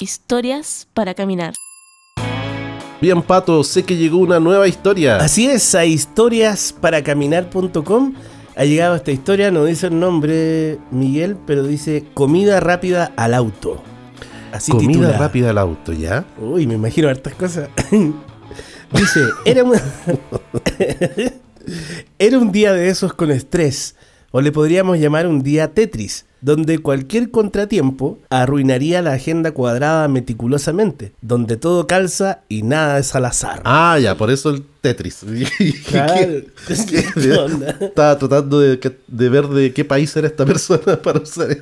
Historias para caminar. Bien, Pato, sé que llegó una nueva historia. Así es, a historiasparacaminar.com ha llegado esta historia, no dice el nombre Miguel, pero dice comida rápida al auto. Así comida titula. rápida al auto, ¿ya? Uy, me imagino hartas cosas. dice, era era un día de esos con estrés, o le podríamos llamar un día Tetris donde cualquier contratiempo arruinaría la agenda cuadrada meticulosamente, donde todo calza y nada es al azar. Ah, ya, por eso el Tetris. Claro. Estaba tratando de, ver de qué país era esta persona para usar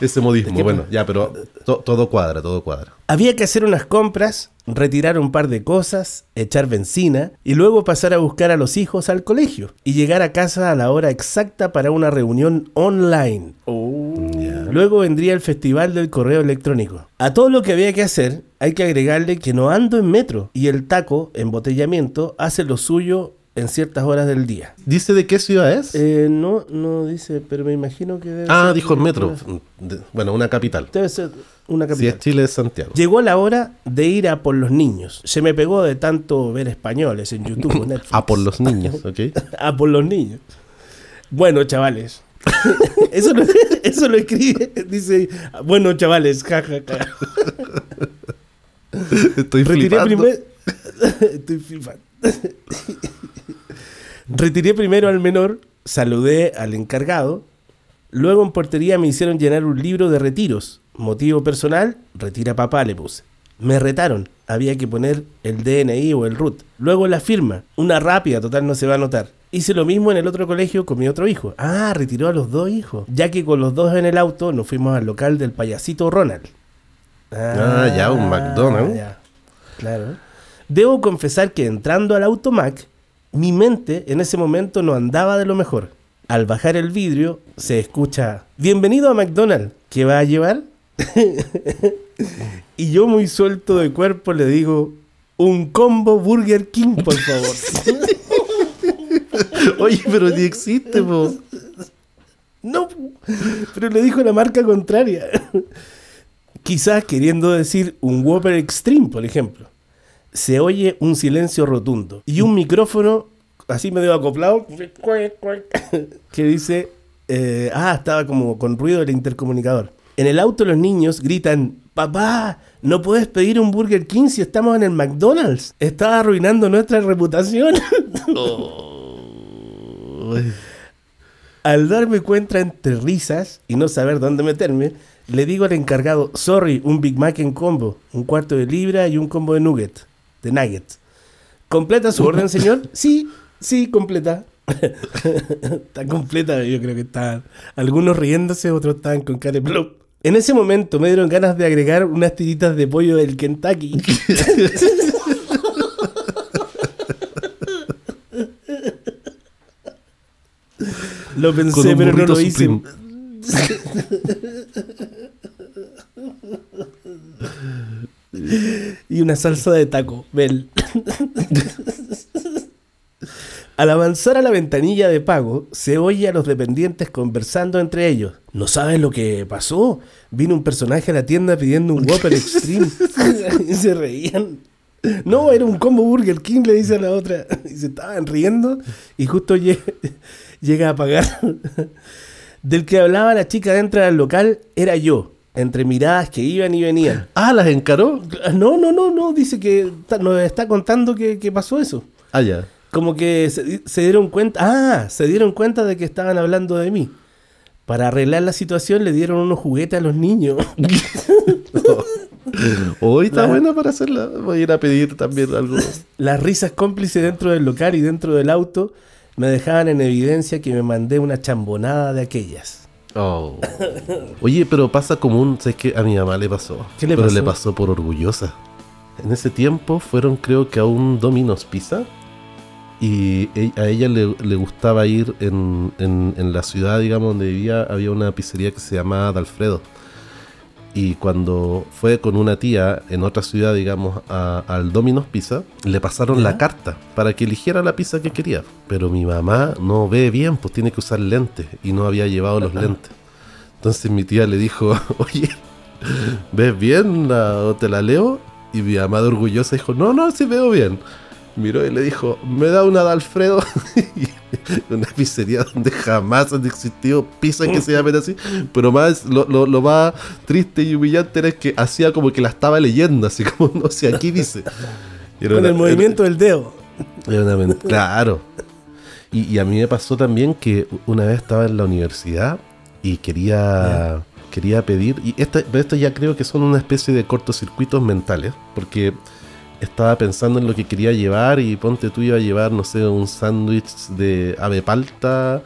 ese modismo. Bueno, ya, pero todo cuadra, todo cuadra. Había que hacer unas compras, retirar un par de cosas, echar benzina y luego pasar a buscar a los hijos al colegio y llegar a casa a la hora exacta para una reunión online. Oh. Luego vendría el festival del correo electrónico. A todo lo que había que hacer hay que agregarle que no ando en metro y el taco, embotellamiento, hace lo suyo en ciertas horas del día. ¿Dice de qué ciudad es? Eh, no, no dice, pero me imagino que debe Ah, dijo el metro. Bueno, una capital. Debe ser una capital. Si es Chile, es Santiago. Llegó la hora de ir a por los niños. Se me pegó de tanto ver españoles en YouTube Netflix. a por los niños, ¿ok? a por los niños. Bueno, chavales. Eso, lo, eso lo escribe. Dice, bueno, chavales, jajaja. Estoy flipando. Estoy flipando. Retiré primero al menor, saludé al encargado, luego en portería me hicieron llenar un libro de retiros. Motivo personal, retira papá le puse. Me retaron, había que poner el DNI o el RUT. Luego la firma, una rápida, total no se va a notar. Hice lo mismo en el otro colegio con mi otro hijo. Ah, retiró a los dos hijos. Ya que con los dos en el auto nos fuimos al local del payasito Ronald. Ah, ya, un McDonald's. Claro. Debo confesar que entrando al automac, mi mente en ese momento no andaba de lo mejor. Al bajar el vidrio se escucha, bienvenido a McDonald's, ¿qué va a llevar? y yo muy suelto de cuerpo le digo, un combo Burger King, por favor. Oye, pero ni existe, po. No, pero le dijo la marca contraria. Quizás queriendo decir un Whopper Extreme, por ejemplo se oye un silencio rotundo y un micrófono así medio acoplado que dice, eh, ah, estaba como con ruido del intercomunicador. En el auto los niños gritan, papá, no puedes pedir un Burger King si estamos en el McDonald's. Está arruinando nuestra reputación. Al darme cuenta entre risas y no saber dónde meterme, le digo al encargado, sorry, un Big Mac en combo, un cuarto de libra y un combo de nugget de Nuggets. ¿Completa su orden, señor? Sí, sí, completa. está completa, yo creo que está. Algunos riéndose, otros están con cara de En ese momento me dieron ganas de agregar unas tiritas de pollo del Kentucky. lo pensé, pero no lo hice. y una salsa de taco, Bel. Al avanzar a la ventanilla de pago, se oye a los dependientes conversando entre ellos. ¿No saben lo que pasó? Vino un personaje a la tienda pidiendo un Whopper Extreme. y se reían. No, era un combo Burger King, le dice a la otra. Y se estaban riendo. Y justo llega a pagar. Del que hablaba la chica dentro del local era yo entre miradas que iban y venían. Ah, ¿las encaró? No, no, no, no, dice que nos está contando que, pasó eso. Ah, ya. Como que se, dieron cuenta, ah, se dieron cuenta de que estaban hablando de mí. Para arreglar la situación le dieron unos juguetes a los niños. Hoy está buena para hacerla. Voy a ir a pedir también algo. Las risas cómplices dentro del local y dentro del auto me dejaban en evidencia que me mandé una chambonada de aquellas. Oh. Oye, pero pasa común, ¿sabes qué? A mi mamá le pasó. ¿Qué le pero pasó? le pasó por orgullosa. En ese tiempo fueron creo que a un Domino's Pizza y e, a ella le, gustaba ir en, en, la ciudad, digamos, donde vivía, había una pizzería que se llamaba D'Alfredo. Y cuando fue con una tía en otra ciudad, digamos, al Domino's Pizza, le pasaron la carta para que eligiera la pizza que quería. Pero mi mamá no ve bien, pues tiene que usar lentes y no había llevado los lentes. Entonces mi tía le dijo, oye, ¿ves bien la- o te la leo? Y mi mamá orgullosa dijo, no, no, sí veo bien. Miró y le dijo, me da una de Alfredo. Una pizzería donde jamás han existido pizzas que se llamen así. Pero más, lo, lo- lo más triste y humillante era que hacía como que la estaba leyendo, así como, no sé, aquí dice. Era Con una- el movimiento del dedo. era una men- claro. Y, y a mí me pasó también que una vez estaba en la universidad y quería, quería pedir, y pero esto ya creo que son una especie de cortocircuitos mentales, porque estaba pensando en lo que quería llevar y ponte tú iba a llevar, no sé, un sándwich de ave palta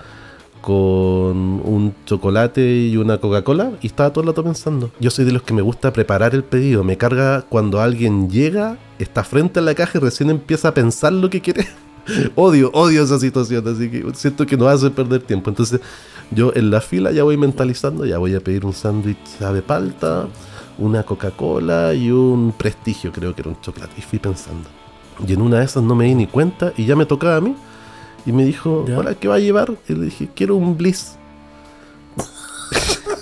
con un chocolate y una Coca-Cola y estaba todo el rato pensando. Yo soy de los que me gusta preparar el pedido. Me carga cuando alguien llega, está frente a la caja y recién empieza a pensar lo que quiere. odio, odio esa situación, así que siento que nos hace perder tiempo. Entonces yo en la fila ya voy mentalizando, ya voy a pedir un sándwich ave palta, una Coca-Cola y un prestigio, creo que era un chocolate. Y fui pensando. Y en una de esas no me di ni cuenta y ya me tocaba a mí. Y me dijo, Ya. hola, ¿qué va a llevar? Y le dije, quiero un bliss.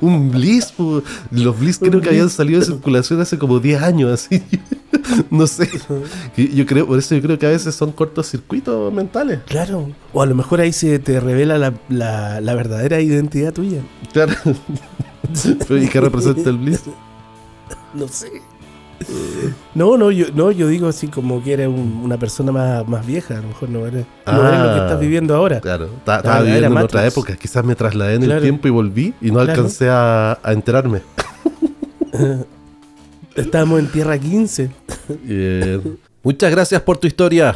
un bliss, po. los bliss creo que habían salido de circulación hace como 10 años, así. no sé. Yo creo, por eso yo creo que a veces son cortocircuitos mentales. Claro. O a lo mejor ahí se te revela la, la- la verdadera identidad tuya. Claro. ¿Y qué representa el bliss? No sé. No, no, yo, no, yo digo así como que eres un- una persona más, más vieja. A lo mejor no eres, no eres lo que Ah. estás viviendo ahora. Claro, ta- La estaba viviendo en otra época. Quizás me trasladé en el tiempo y volví y no Claro. alcancé a, a enterarme. Estábamos en Tierra 15. Eh, muchas gracias por tu historia.